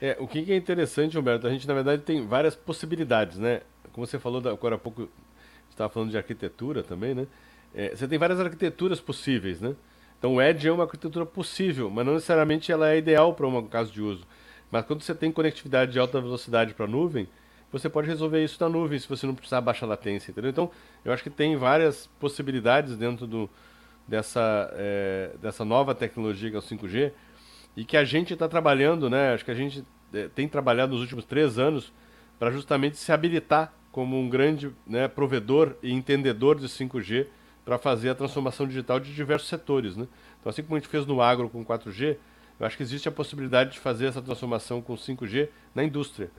É, o que é interessante, Humberto, a gente na verdade tem várias possibilidades, né? Como você falou agora há pouco, estava falando de arquitetura também, né? É, você tem várias arquiteturas possíveis, né? Então o Edge é uma arquitetura possível, mas não necessariamente ela é ideal para um caso de uso. Mas quando você tem conectividade de alta velocidade para a nuvem, você pode resolver isso na nuvem, se você não precisar baixar latência, entendeu? Então, eu acho que tem várias possibilidades dentro do, dessa, é, dessa nova tecnologia que é o 5G, e que a gente está trabalhando, né? Acho que a gente é, tem trabalhado nos últimos três anos para justamente se habilitar como um grande né, provedor e entendedor de 5G para fazer a transformação digital de diversos setores, né? Então, assim como a gente fez no agro com 4G, eu acho que existe a possibilidade de fazer essa transformação com 5G na indústria.